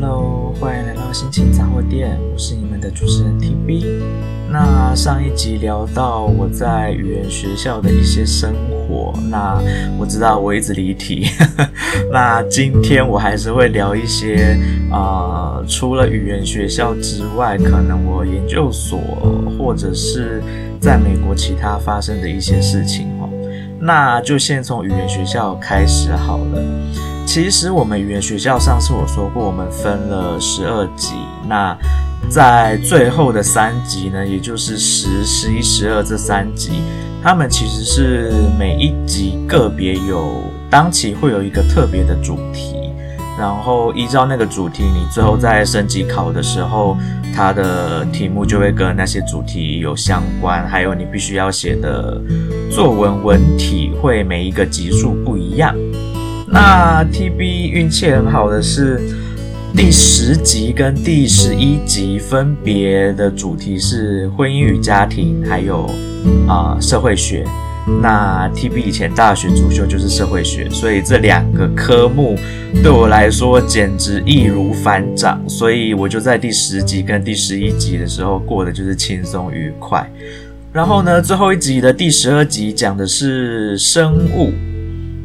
Hello，欢迎来到心情杂货店，我是你们的主持人 TB。那上一集聊到我在语言学校的一些生活，那我知道我一直离题，那今天我还是会聊一些啊、呃，除了语言学校之外，可能我研究所或者是在美国其他发生的一些事情哦。那就先从语言学校开始好了。其实我们语言学校上次我说过，我们分了十二级。那在最后的三级呢，也就是十、十一、十二这三级，他们其实是每一级个别有当期会有一个特别的主题，然后依照那个主题，你最后在升级考的时候，它的题目就会跟那些主题有相关，还有你必须要写的作文文体会每一个级数不一样。那 TB 运气很好的是，第十集跟第十一集分别的主题是婚姻与家庭，还有啊、社会学。那 TB 以前大学主修就是社会学，所以这两个科目对我来说简直易如反掌，所以我就在第十集跟第十一集的时候过得就是轻松愉快。然后呢，最后一集的第十二集讲的是生物。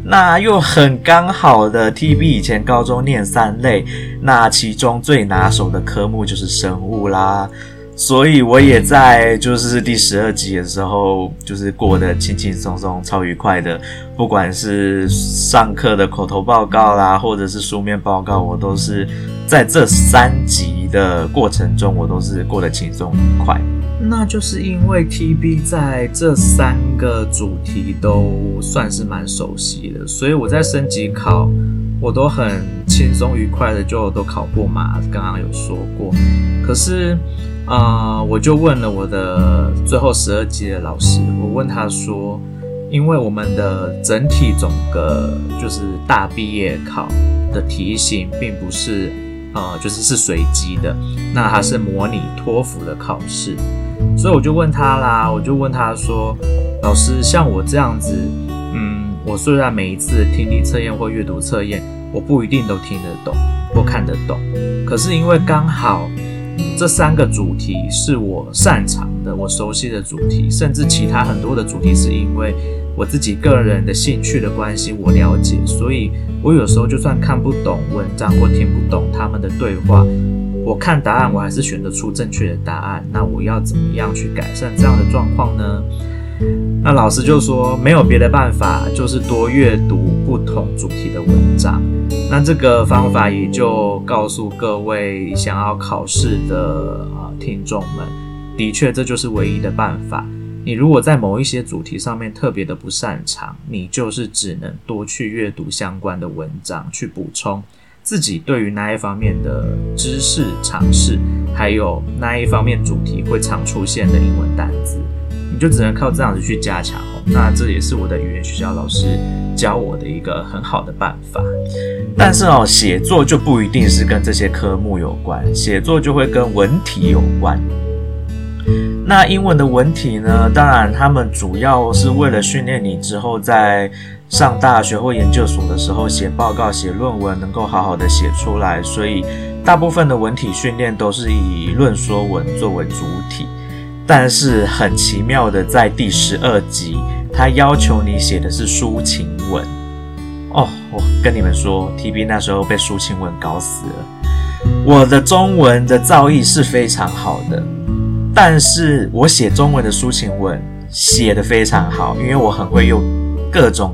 那又很刚好的，TB 以前高中念三类，那其中最拿手的科目就是生物啦，所以我也在就是第十二集的时候，就是过得轻轻松松、超愉快的，不管是上课的口头报告啦，或者是书面报告，我都是在这三集的过程中，我都是过得轻松愉快。那就是因为 TB 在这三个主题都算是蛮熟悉的，所以我在升级考，我都很轻松愉快的就都考过嘛。刚刚有说过，可是、呃，我就问了我的最后十二级的老师，我问他说，因为我们的整体总个就是大毕业考的题型并不是呃，就是是随机的，那它是模拟托福的考试。所以我就问他啦，我就问他说：“老师，像我这样子，嗯，我虽然每一次听力测验或阅读测验，我不一定都听得懂或看得懂，可是因为刚好这三个主题是我擅长的、我熟悉的主题，甚至其他很多的主题是因为我自己个人的兴趣的关系，我了解，所以我有时候就算看不懂文章或听不懂他们的对话。”我看答案，我还是选得出正确的答案。那我要怎么样去改善这样的状况呢？那老师就说没有别的办法，就是多阅读同主题的文章。那这个方法也就告诉各位想要考试的啊听众们，的确这就是唯一的办法。你如果在某一些主题上面特别的不擅长，你就是只能多去阅读相关的文章去补充。自己对于那一方面的知识常识，还有那一方面主题会常出现的英文单词，你就只能靠这样子去加强。那这也是我的语言学校老师教我的一个很好的办法。但是哦，写作就不一定是跟这些科目有关，写作就会跟文体有关。那英文的文体呢？当然，他们主要是为了训练你之后在上大学或研究所的时候写报告、写论文能够好好的写出来。所以，大部分的文体训练都是以论说文作为主体。但是很奇妙的，在第十二集，他要求你写的是抒情文。哦，我跟你们说，TB 那时候被抒情文搞死了。我的中文的造诣是非常好的。但是我写中文的抒情文写得非常好，因为我很会用各种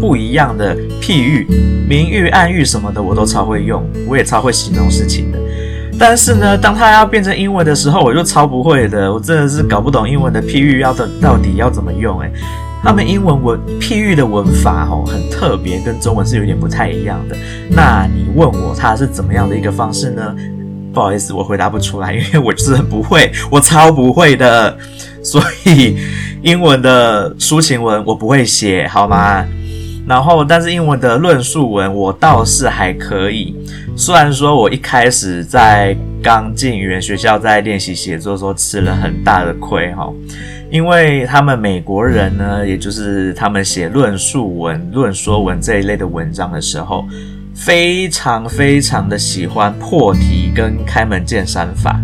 不一样的譬喻、明喻、暗喻什么的，我都超会用，我也超会形容事情的。但是呢，当它要变成英文的时候，我就超不会的，我真的是搞不懂英文的譬喻要的到底要怎么用。诶，他们英文文譬喻的文法哦很特别，跟中文是有点不太一样的。那你问我它是怎么样的一个方式呢？不好意思，我回答不出来，因为我就是很不会，我超不会的，所以英文的抒情文我不会写，好吗？然后，但是英文的论述文我倒是还可以。虽然说我一开始在刚进语言学校，在练习写作的时候吃了很大的亏哈，因为他们美国人呢，也就是他们写论述文、论说文这一类的文章的时候。非常非常的喜欢破题跟开门见山法。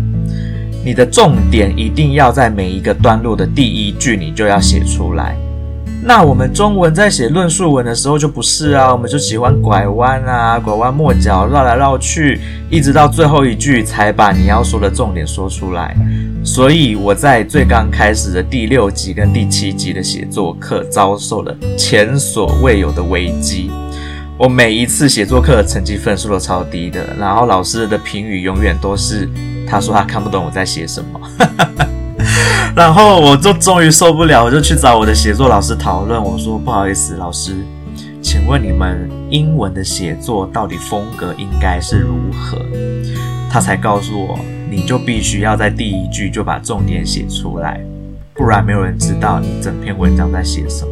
你的重点一定要在每一个段落的第一句，你就要写出来。那我们中文在写论述文的时候就不是啊，我们就喜欢拐弯啊，拐弯抹角，绕来绕去，一直到最后一句才把你要说的重点说出来。所以我在最刚开始的第六集跟第七集的写作课遭受了前所未有的危机。我每一次写作课成绩分数都超低的，然后老师的评语永远都是。他说他看不懂我在写什么，然后我就终于受不了，我就去找我的写作老师讨论。我说不好意思，老师，请问你们英文的写作到底风格应该是如何？他才告诉我，你就必须要在第一句就把重点写出来，不然没有人知道你整篇文章在写什么。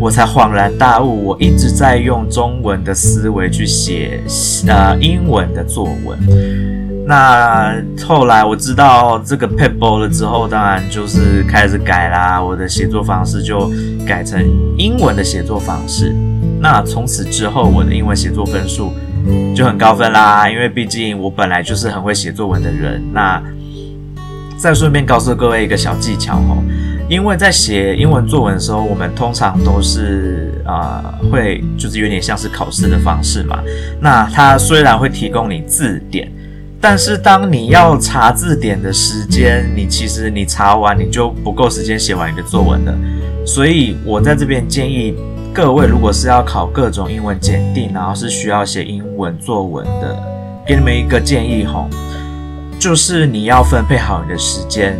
我才恍然大悟，我一直在用中文的思维去写呃英文的作文。那后来我知道这个撇步了之后，当然就是开始改啦。我的写作方式就改成英文的写作方式。那从此之后，我的英文写作分数就很高分啦。因为毕竟我本来就是很会写作文的人。那再顺便告诉各位一个小技巧哦，因为在写英文作文的时候，我们通常都是啊、会就是有点像是考试的方式嘛。那它虽然会提供你字典。但是当你要查字典的时间，你其实你查完你就不够时间写完你的作文了。所以我在这边建议各位，如果是要考各种英文检定，然后是需要写英文作文的，给你们一个建议吼，就是你要分配好你的时间。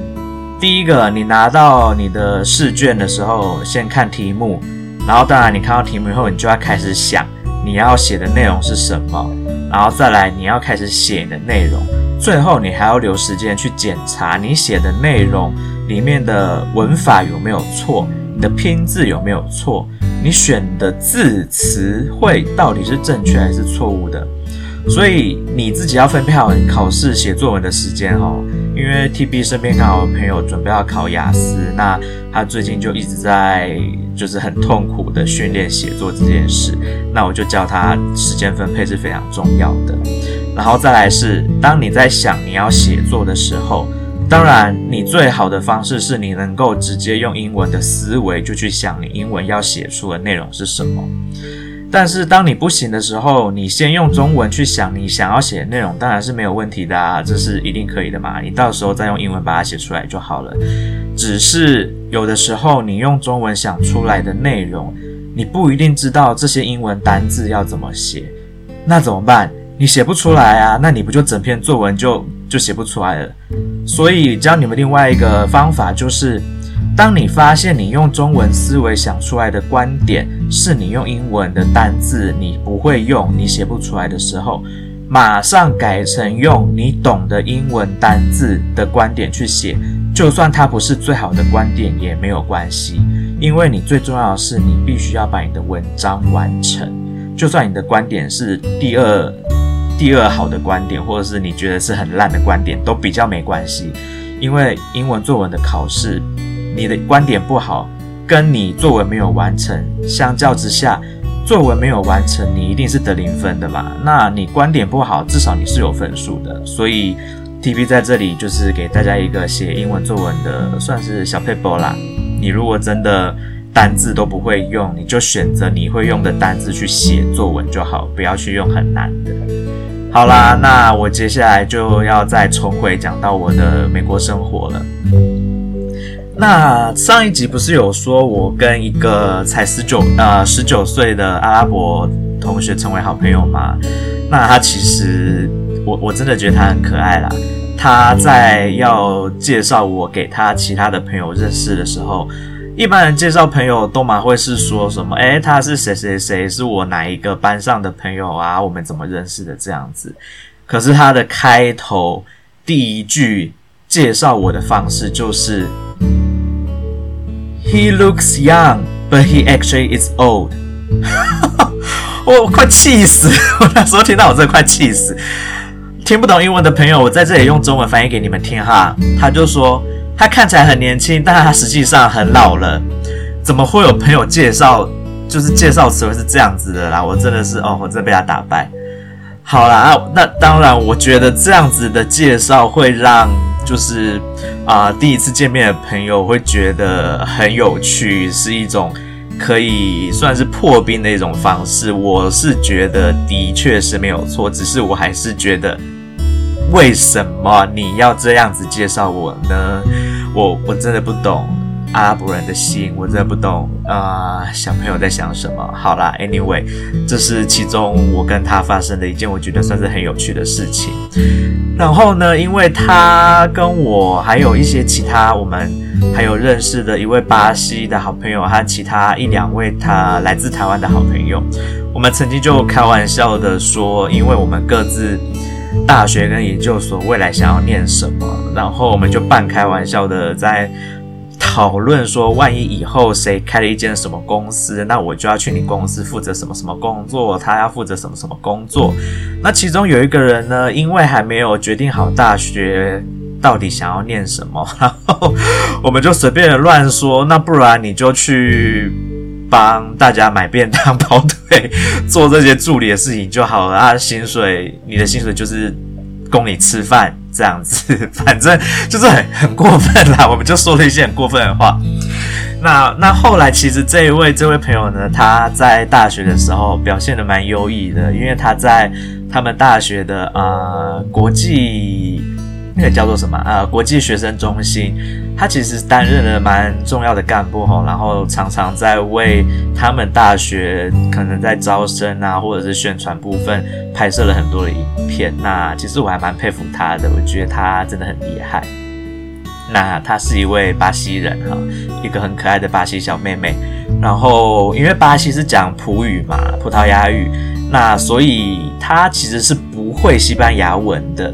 第一个，你拿到你的试卷的时候，先看题目，然后当然你看到题目以后，你就要开始想你要写的内容是什么。然后再来，你要开始写你的内容，最后你还要留时间去检查你写的内容里面的文法有没有错，你的拼字有没有错，你选的字词汇到底是正确还是错误的。所以你自己要分配好你考试写作文的时间哦，因为 TB 身边刚好朋友准备要考雅思，那他最近就一直在就是很痛苦的训练写作这件事，那我就教他时间分配是非常重要的。然后再来是，当你在想你要写作的时候，当然你最好的方式是你能够直接用英文的思维就去想你英文要写出的内容是什么。但是当你不行的时候，你先用中文去想你想要写的内容，当然是没有问题的啊，这是一定可以的嘛。你到时候再用英文把它写出来就好了。只是有的时候你用中文想出来的内容，你不一定知道这些英文单字要怎么写，那怎么办？你写不出来啊，那你不就整篇作文就就写不出来了？所以教你们另外一个方法就是。当你发现你用中文思维想出来的观点是你用英文的单字你不会用，你写不出来的时候，马上改成用你懂的英文单字的观点去写，就算它不是最好的观点也没有关系，因为你最重要的是你必须要把你的文章完成，就算你的观点是第二第二好的观点，或者是你觉得是很烂的观点，都比较没关系，因为英文作文的考试。你的观点不好，跟你作文没有完成相较之下，作文没有完成，你一定是得零分的嘛。那你观点不好，至少你是有分数的。所以 TB 在这里就是给大家一个写英文作文的算是小撇步啦。你如果真的单字都不会用，你就选择你会用的单字去写作文就好，不要去用很难的。好啦，那我接下来就要再重回讲到我的美国生活了。那上一集不是有说我跟一个才十九呃十九岁的阿拉伯同学成为好朋友吗？那他其实我我真的觉得他很可爱啦。他在要介绍我给他其他的朋友认识的时候，一般人介绍朋友都嘛会是说什么？诶，他是谁谁谁，是我哪一个班上的朋友啊？我们怎么认识的这样子？可是他的开头第一句介绍我的方式就是。He looks young, but he actually is old. 我快气死！我那时候听到我真的快气死。听不懂英文的朋友，我在这里用中文翻译给你们听哈。他就说他看起来很年轻，但他实际上很老了。怎么会有朋友介绍就是介绍词汇是这样子的啦，我真的是哦，我真的被他打败。好啦，啊，那当然，我觉得这样子的介绍会让就是啊、第一次见面的朋友会觉得很有趣，是一种可以算是破冰的一种方式。我是觉得的确是没有错，只是我还是觉得为什么你要这样子介绍我呢？我我真的不懂。阿拉伯人的心，我真的不懂啊、呃！小朋友在想什么？好啦，Anyway，这是其中我跟他发生的一件我觉得算是很有趣的事情。然后呢，因为他跟我还有一些其他我们还有认识的一位巴西的好朋友，还有其他一两位他来自台湾的好朋友，我们曾经就开玩笑的说，因为我们各自大学跟研究所未来想要念什么，然后我们就半开玩笑的在。讨论说，万一以后谁开了一间什么公司，那我就要去你公司负责什么什么工作，他要负责什么什么工作。那其中有一个人呢，因为还没有决定好大学到底想要念什么，然后我们就随便乱说，那不然你就去帮大家买便当、跑腿、做这些助理的事情就好了啊，薪水，你的薪水就是供你吃饭。这样子，反正就是很很过分啦，我们就说了一些很过分的话。那那后来，其实这一位这位朋友呢，他在大学的时候表现的蛮优异的，因为他在他们大学的呃国际。那个叫做什么？呃，国际学生中心，他其实担任了蛮重要的干部哈，然后常常在为他们大学可能在招生啊，或者是宣传部分拍摄了很多的影片。那其实我还蛮佩服他的，我觉得他真的很厉害。那他是一位巴西人哈，一个很可爱的巴西小妹妹。然后因为巴西是讲葡语嘛，葡萄牙语，那所以他其实是不会西班牙文的。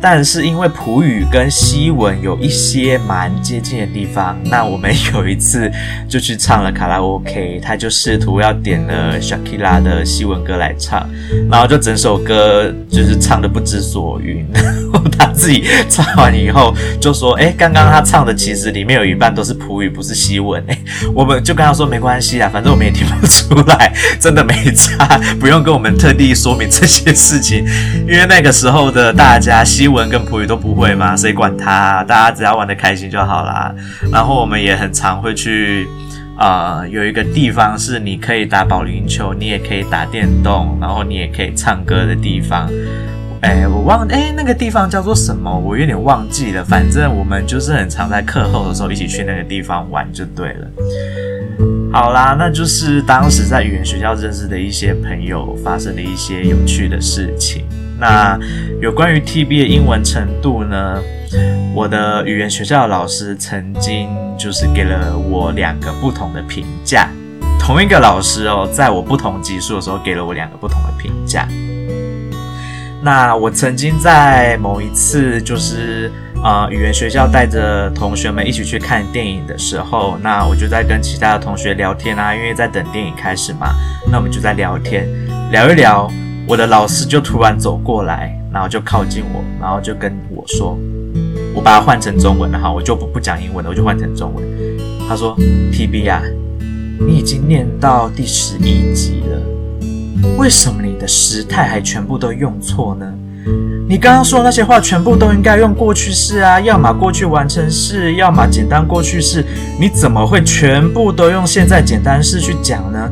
但是因为葡语跟西文有一些蛮接近的地方，那我们有一次就去唱了卡拉 OK，他就试图要点了 Shakira 的西文歌来唱，然后就整首歌就是唱的不知所云。然 后他自己唱完以后就说：“哎，刚刚他唱的其实里面有一半都是葡语，不是西文。”哎，我们就跟他说没关系啦，反正我们也听不出来，真的没差，不用跟我们特地说明这些事情，因为那个时候的大家西。英文跟葡语都不会吗？谁管他？大家只要玩得开心就好啦。然后我们也很常会去，呃，有一个地方是你可以打保龄球，你也可以打电动，然后你也可以唱歌的地方。哎，我忘，哎，那个地方叫做什么？我有点忘记了。反正我们就是很常在课后的时候一起去那个地方玩就对了。好啦，那就是当时在语言学校认识的一些朋友发生的一些有趣的事情。那有关于 TB 的英文程度呢？我的语言学校的老师曾经就是给了我两个不同的评价。同一个老师哦，在我不同级数的时候给了我两个不同的评价。那我曾经在某一次就是呃语言学校带着同学们一起去看电影的时候，那我就在跟其他的同学聊天啊，因为在等电影开始嘛，那我们就在聊天，聊一聊。我的老师就突然走过来，然后就靠近我，然后就跟我说：“我把它换成中文了哈，我就不不讲英文了，我就换成中文。”他说：“TB 啊，你已经念到第十一集了，为什么你的时态还全部都用错呢？”你刚刚说的那些话全部都应该用过去式啊，要么过去完成式，要么简单过去式。你怎么会全部都用现在简单式去讲呢？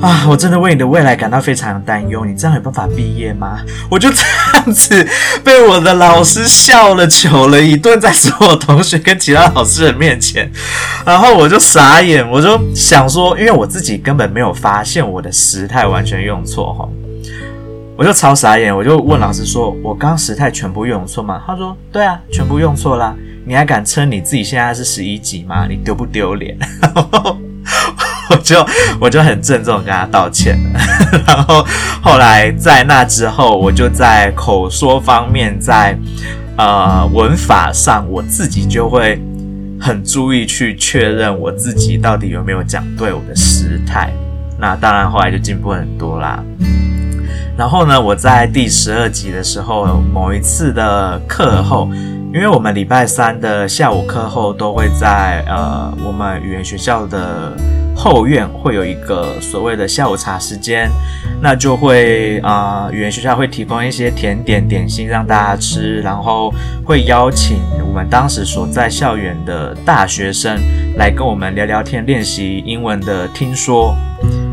啊，我真的为你的未来感到非常担忧。你这样有办法毕业吗？我就这样子被我的老师笑了糗了一顿，在所有同学跟其他老师的面前，然后我就傻眼，我就想说，因为我自己根本没有发现我的时态完全用错哈。我就超傻眼，我就问老师说：“我刚时态全部用错吗？”他说：“对啊，全部用错啦。你还敢称你自己现在是十一级吗？你丢不丢脸？” 我就我就很郑重跟他道歉。然后后来在那之后，我就在口说方面，在呃文法上，我自己就会很注意去确认我自己到底有没有讲对我的时态。那当然后来就进步很多啦。然后呢，我在第十二集的时候，某一次的课后，因为我们礼拜三的下午课后都会在呃我们语言学校的后院会有一个所谓的下午茶时间，那就会啊、语言学校会提供一些甜点点心让大家吃，然后会邀请我们当时所在校园的大学生来跟我们聊聊天，练习英文的听说。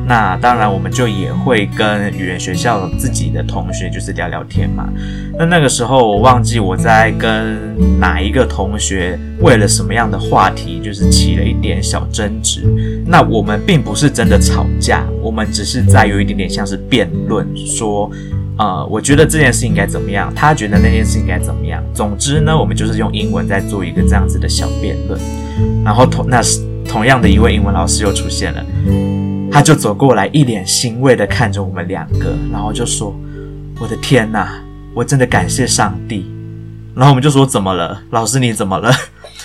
那当然，我们就也会跟语言学校自己的同学就是聊聊天嘛。那那个时候我忘记我在跟哪一个同学为了什么样的话题，就是起了一点小争执。那我们并不是真的吵架，我们只是在有一点点像是辩论，说，呃，我觉得这件事应该怎么样，他觉得那件事应该怎么样。总之呢，我们就是用英文在做一个这样子的小辩论。然后同那是同样的一位英文老师又出现了。他就走过来，一脸欣慰的看着我们两个，然后就说：“我的天哪，我真的感谢上帝。”然后我们就说：“怎么了，老师？你怎么了？”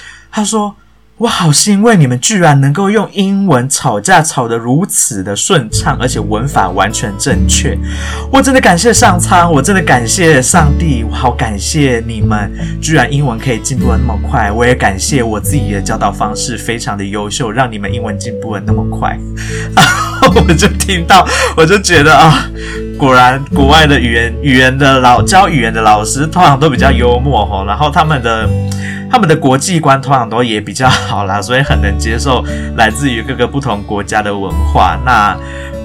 他说。我好欣慰，你们居然能够用英文吵架吵得如此的顺畅，而且文法完全正确。我真的感谢上苍，我真的感谢上帝，我好感谢你们，居然英文可以进步的那么快。我也感谢我自己的教导方式非常的优秀，让你们英文进步的那么快。然 后我就听到，我就觉得啊，果然国外的语言语言的老教语言的老师通常都比较幽默吼，然后他们的。他们的国际观通常都也比较好啦，所以很能接受来自于各个不同国家的文化。那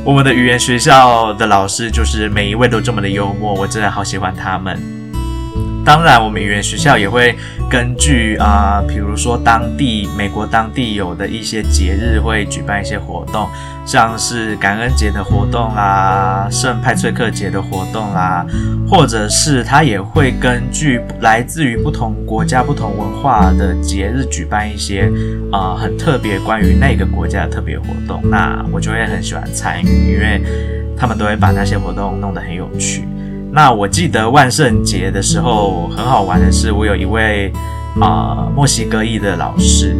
我们的语言学校的老师就是每一位都这么的幽默，我真的好喜欢他们。当然，我们语言学校也会根据啊、比如说当地美国当地有的一些节日，会举办一些活动，像是感恩节的活动啦、圣派翠克节的活动啦，或者是他也会根据来自于不同国家、不同文化的节日，举办一些啊、很特别关于那个国家的特别活动。那我就会很喜欢参与，因为他们都会把那些活动弄得很有趣。那我记得万圣节的时候很好玩的是，我有一位啊、墨西哥裔的老师，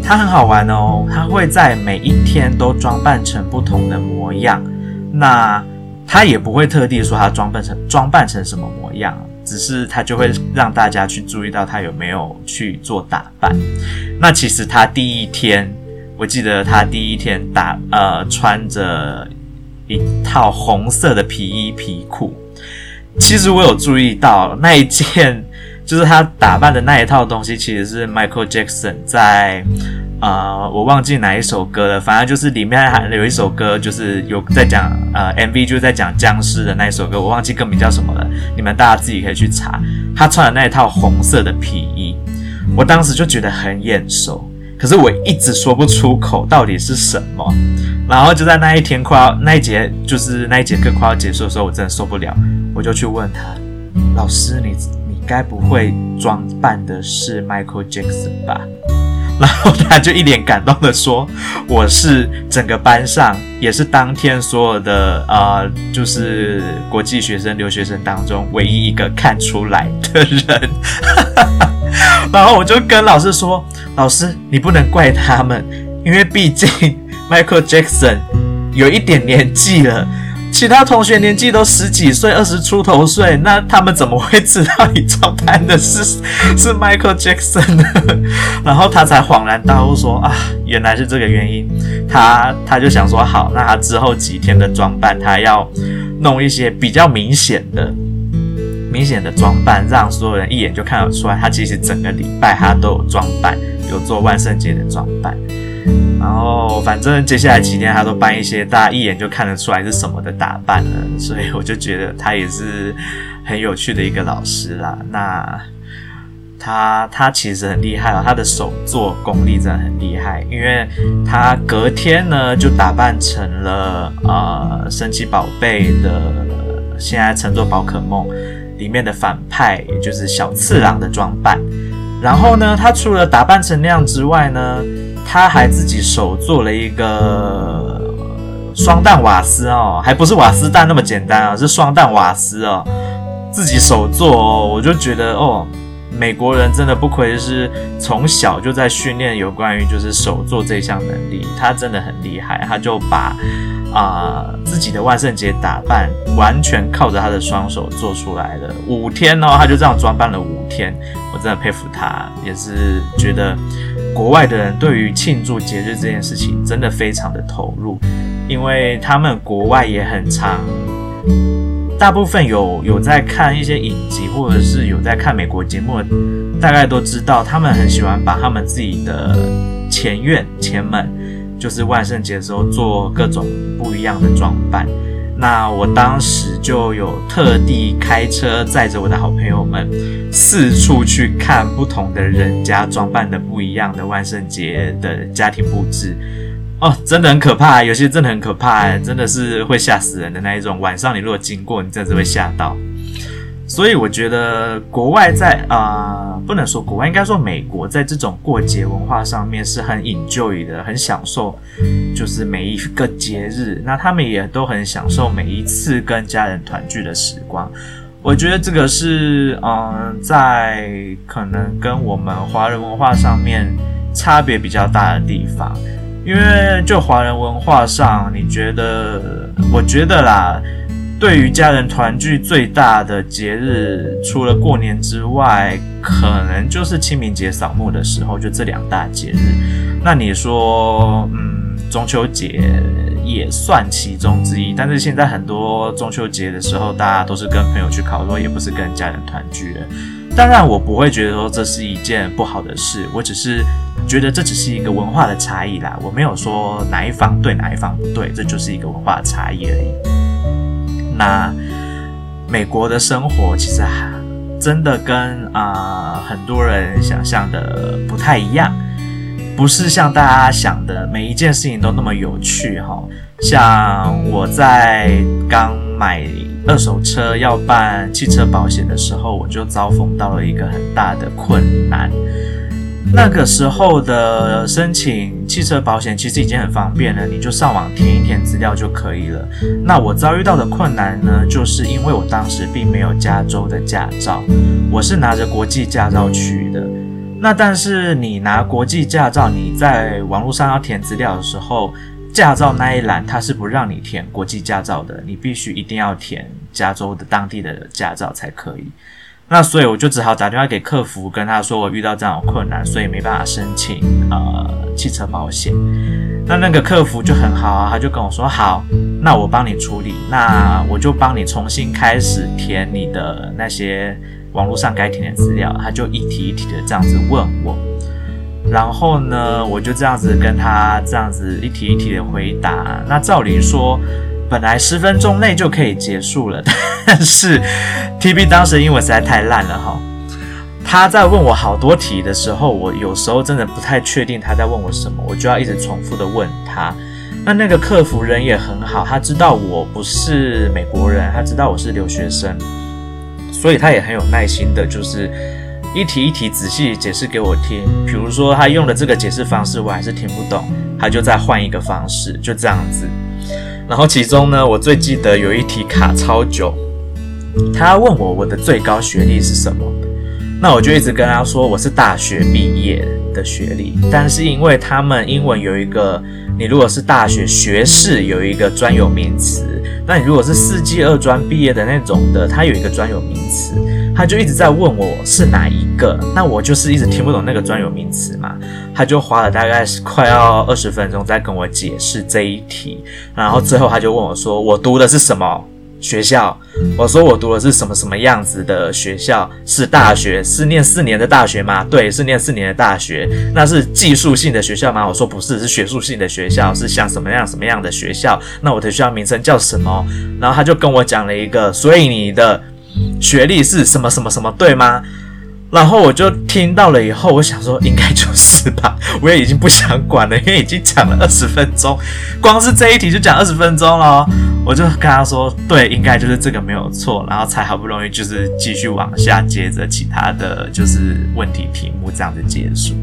他很好玩哦，他会在每一天都装扮成不同的模样。那他也不会特地说他装扮成装扮成什么模样，只是他就会让大家去注意到他有没有去做打扮。那其实他第一天，我记得他第一天打呃穿着一套红色的皮衣皮裤。其实我有注意到那一件，就是他打扮的那一套东西，其实是 Michael Jackson 在，呃，我忘记哪一首歌了，反正就是里面还有一首歌，就是有在讲，呃，MV 就是在讲僵尸的那一首歌，我忘记歌名叫什么了，你们大家自己可以去查。他穿的那一套红色的皮衣，我当时就觉得很眼熟。可是我一直说不出口到底是什么，然后就在那一天快要那一节就是那一节课快要结束的时候，我真的受不了，我就去问他，老师，你你该不会装扮的是 Michael Jackson 吧？然后他就一脸感动的说，我是整个班上也是当天所有的呃就是国际学生留学生当中唯一一个看出来的人。然后我就跟老师说：“老师，你不能怪他们，因为毕竟 Michael Jackson 有一点年纪了，其他同学年纪都十几岁、二十出头岁，那他们怎么会知道你装扮的是 是 Michael Jackson 呢？” 然后他才恍然大悟说：“啊，原来是这个原因。”他他就想说：“好，那他之后几天的装扮，他要弄一些比较明显的。”明显的装扮，让所有人一眼就看得出来，他其实整个礼拜他都有装扮，有做万圣节的装扮。然后反正接下来几天他都扮一些大家一眼就看得出来是什么的打扮了，所以我就觉得他也是很有趣的一个老师啦。那他他其实很厉害哦，他的手作功力真的很厉害，因为他隔天呢就打扮成了呃神奇宝贝的，现在称作宝可梦。里面的反派，也就是小次郎的装扮。然后呢，他除了打扮成那样之外呢，他还自己手做了一个双蛋瓦斯哦，还不是瓦斯蛋那么简单啊，是双蛋瓦斯哦，自己手做哦。我就觉得哦，美国人真的不愧是从小就在训练有关于就是手做这项能力，他真的很厉害，他就把。啊、自己的万圣节打扮完全靠着他的双手做出来的。五天哦，他就这样装扮了五天，我真的佩服他，也是觉得国外的人对于庆祝节日这件事情真的非常的投入，因为他们国外也很常，大部分有有在看一些影集或者是有在看美国节目，大概都知道他们很喜欢把他们自己的前院前门。就是万圣节的时候做各种不一样的装扮，那我当时就有特地开车载着我的好朋友们四处去看不同的人家装扮的不一样的万圣节的家庭布置，哦，真的很可怕，有些真的很可怕，真的是会吓死人的那一种。晚上你如果经过，你真的是会吓到。所以我觉得国外在啊、不能说国外，应该说美国在这种过节文化上面是很 enjoy 的，很享受，就是每一个节日，那他们也都很享受每一次跟家人团聚的时光。我觉得这个是嗯、在可能跟我们华人文化上面差别比较大的地方，因为就华人文化上，你觉得？我觉得啦。对于家人团聚最大的节日，除了过年之外，可能就是清明节扫墓的时候，就这两大节日。那你说，嗯，中秋节也算其中之一，但是现在很多中秋节的时候，大家都是跟朋友去烤肉，也不是跟家人团聚。当然，我不会觉得说这是一件不好的事，我只是觉得这只是一个文化的差异啦。我没有说哪一方对哪一方不对，这就是一个文化差异而已。那美国的生活其实还真的跟啊、很多人想象的不太一样，不是像大家想的每一件事情都那么有趣哈。像我在刚买二手车要办汽车保险的时候，我就遭逢到了一个很大的困难。那个时候的申请汽车保险其实已经很方便了，你就上网填一填资料就可以了。那我遭遇到的困难呢，就是因为我当时并没有加州的驾照，我是拿着国际驾照去的。那但是你拿国际驾照，你在网络上要填资料的时候，驾照那一栏它是不让你填国际驾照的，你必须一定要填加州的当地的驾照才可以。那所以我就只好打电话给客服，跟他说我遇到这样的困难，所以没办法申请呃汽车保险。那那个客服就很好啊，他就跟我说好，那我帮你处理，那我就帮你重新开始填你的那些网络上该填的资料。他就一题一题的这样子问我，然后呢，我就这样子跟他这样子一题一题的回答。那照理说，本来十分钟内就可以结束了，但是 TB 当时英文实在太烂了哈。他在问我好多题的时候，我有时候真的不太确定他在问我什么，我就要一直重复的问他。那那个客服人也很好，他知道我不是美国人，他知道我是留学生，所以他也很有耐心的，就是一题一题仔细解释给我听。比如说他用的这个解释方式我还是听不懂，他就再换一个方式，就这样子。然后其中呢，我最记得有一题卡超久，他问我我的最高学历是什么，那我就一直跟他说我是大学毕业的学历，但是因为他们英文有一个，你如果是大学学士有一个专有名词，那你如果是四技二专毕业的那种的，他有一个专有名词，他就一直在问我是哪一个，那我就是一直听不懂那个专有名词嘛。他就花了大概快要二十分钟在跟我解释这一题，然后最后他就问我说：“我读的是什么学校？”我说：“我读的是什么什么样子的学校？是大学？是念四年的大学吗？”“对，是念四年的大学。”“那是技术性的学校吗？”我说：“不是，是学术性的学校，是像什么样什么样的学校？”“那我的学校名称叫什么？”然后他就跟我讲了一个：“所以你的学历是什么什么什么，对吗？”然后我就听到了以后，我想说应该就是吧，我也已经不想管了，因为已经讲了二十分钟，光是这一题就讲二十分钟了。我就跟他说，对，应该就是这个没有错，然后才好不容易就是继续往下接着其他的就是问题题目这样子结束。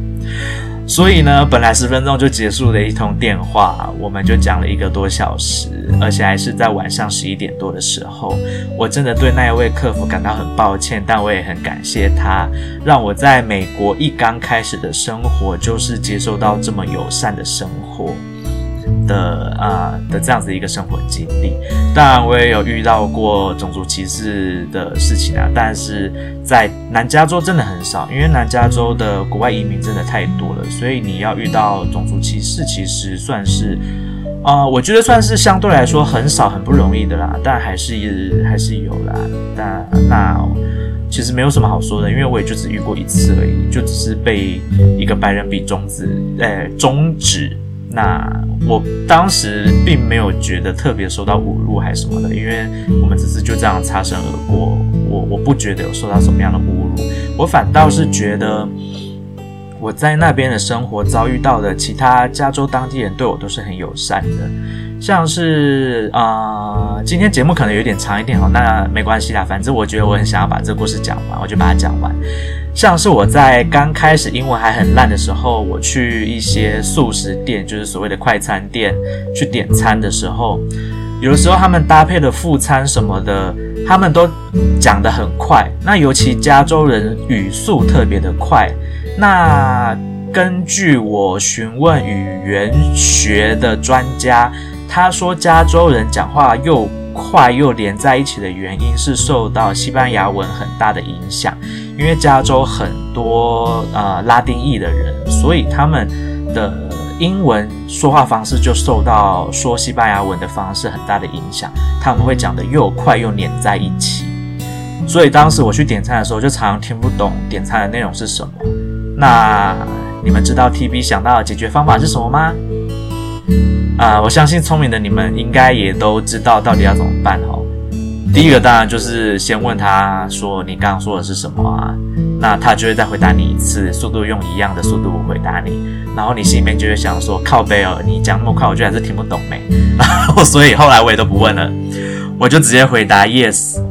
所以呢，本来十分钟就结束的一通电话，我们就讲了一个多小时，而且还是在晚上十一点多的时候。我真的对那一位客服感到很抱歉，但我也很感谢他，让我在美国一刚开始的生活就是接受到这么友善的生活。的啊、的这样子一个生活经历。当然，我也有遇到过种族歧视的事情啊，但是在南加州真的很少，因为南加州的国外移民真的太多了，所以你要遇到种族歧视，其实算是啊、我觉得算是相对来说很少、很不容易的啦。但还是还是有啦。但那。其实没有什么好说的，因为我也就只遇过一次而已，就只是被一个白人比中指，呃，中指。那我当时并没有觉得特别受到侮辱还是什么的，因为我们只是就这样擦身而过。我我不觉得有受到什么样的侮辱，我反倒是觉得我在那边的生活遭遇到的其他加州当地人对我都是很友善的。像是啊、今天节目可能有点长一点哦，那没关系啦，反正我觉得我很想要把这个故事讲完，我就把它讲完。像是我在刚开始英文还很烂的时候，我去一些素食店，就是所谓的快餐店去点餐的时候，有的时候他们搭配的副餐什么的，他们都讲得很快，那尤其加州人语速特别的快，那根据我询问语言学的专家。他说，加州人讲话又快又连在一起的原因是受到西班牙文很大的影响，因为加州很多呃拉丁裔的人，所以他们的英文说话方式就受到说西班牙文的方式很大的影响，他们会讲得又快又黏在一起，所以当时我去点餐的时候就常常听不懂点餐的内容是什么。那你们知道 TB 想到的解决方法是什么吗？啊、我相信聪明的你们应该也都知道到底要怎么办哦。第一个当然就是先问他说：“你刚刚说的是什么啊？”那他就会再回答你一次，速度用一样的速度回答你。然后你心里面就会想说：“靠北哦，你讲那么快，我就还是听不懂没。”然后所以后来我也都不问了，我就直接回答 yes，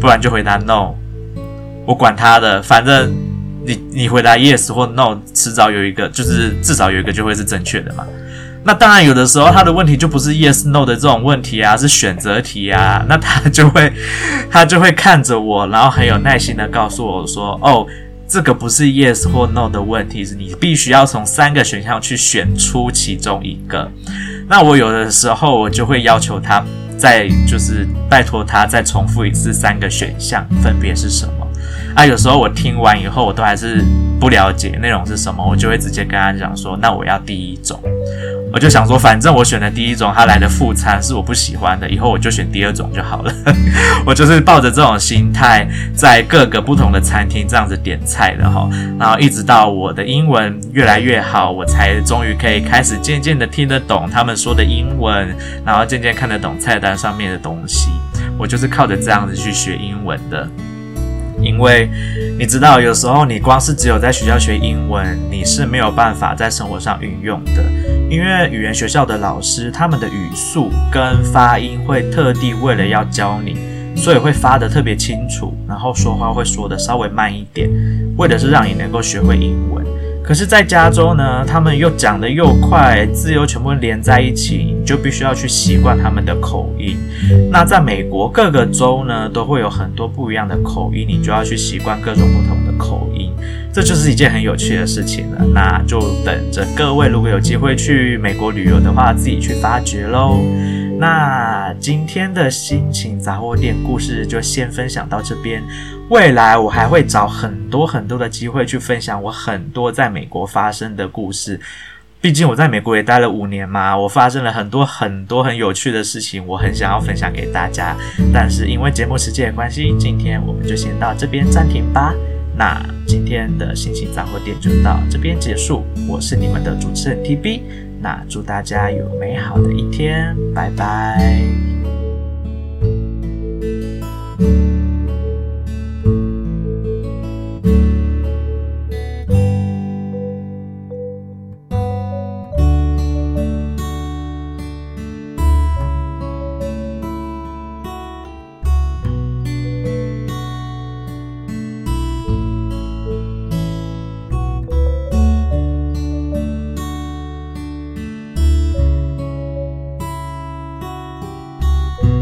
不然就回答 no。我管他的，反正你你回答 yes 或 no，迟早有一个，就是至少有一个就会是正确的嘛。那当然，有的时候他的问题就不是 yes no 的这种问题啊，是选择题啊。那他就会，他就会看着我，然后很有耐心的告诉我说：“哦，这个不是 yes 或 no 的问题，是你必须要从三个选项去选出其中一个。”那我有的时候我就会要求他再就是拜托他再重复一次三个选项分别是什么。啊，有时候我听完以后我都还是不了解内容是什么，我就会直接跟他讲说：“那我要第一种。”我就想说，反正我选的第一种，他来的副餐是我不喜欢的，以后我就选第二种就好了。我就是抱着这种心态，在各个不同的餐厅这样子点菜的哈，然后一直到我的英文越来越好，我才终于可以开始渐渐的听得懂他们说的英文，然后渐渐看得懂菜单上面的东西。我就是靠着这样子去学英文的。因为你知道，有时候你光是只有在学校学英文，你是没有办法在生活上运用的。因为语言学校的老师，他们的语速跟发音会特地为了要教你，所以会发得特别清楚，然后说话会说得稍微慢一点，为的是让你能够学会英文。可是，在加州呢，他们又讲得又快，字又全部连在一起，你就必须要去习惯他们的口音。那在美国各个州呢，都会有很多不一样的口音，你就要去习惯各种不同口音，这就是一件很有趣的事情了。那就等着各位，如果有机会去美国旅游的话，自己去发掘喽。那今天的心情杂货店故事就先分享到这边。未来我还会找很多很多的机会去分享我很多在美国发生的故事。毕竟我在美国也待了五年嘛，我发生了很多很多很有趣的事情，我很想要分享给大家。但是因为节目时间的关系，今天我们就先到这边暂停吧。那今天的心情杂货店就到这边结束。我是你们的主持人 TB。那祝大家有美好的一天，拜拜。